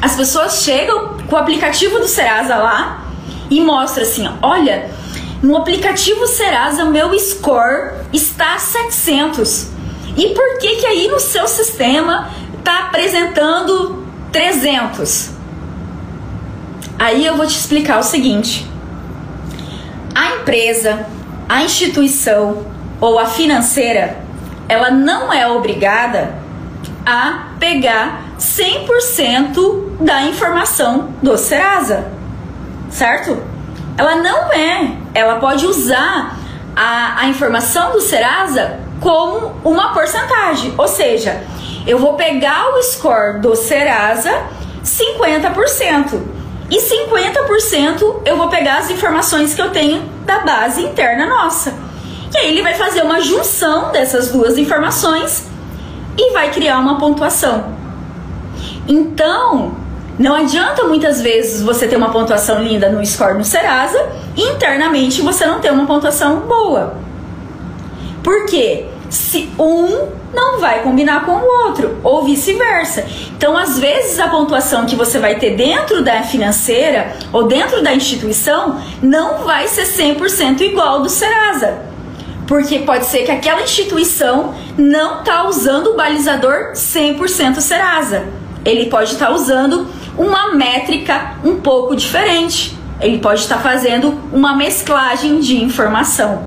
as pessoas chegam com o aplicativo do Serasa lá e mostra assim, olha, no aplicativo Serasa meu score está a 700. E por que que aí no seu sistema está apresentando 300? Aí eu vou te explicar o seguinte: a empresa, a instituição ou a financeira, ela não é obrigada a pegar 100% da informação do Serasa, certo? Ela não é. Ela pode usar a, a informação do Serasa como uma porcentagem, ou seja, eu vou pegar o score do Serasa 50% e 50% eu vou pegar as informações que eu tenho da base interna nossa. E aí ele vai fazer uma junção dessas duas informações e vai criar uma pontuação. Então, não adianta muitas vezes você ter uma pontuação linda no score no Serasa e internamente você não ter uma pontuação boa. Por quê? Se um não vai combinar com o outro, ou vice-versa. Então, às vezes, a pontuação que você vai ter dentro da financeira ou dentro da instituição não vai ser 100% igual do Serasa porque pode ser que aquela instituição não está usando o balizador 100% Serasa. Ele pode estar tá usando uma métrica um pouco diferente. Ele pode estar tá fazendo uma mesclagem de informação.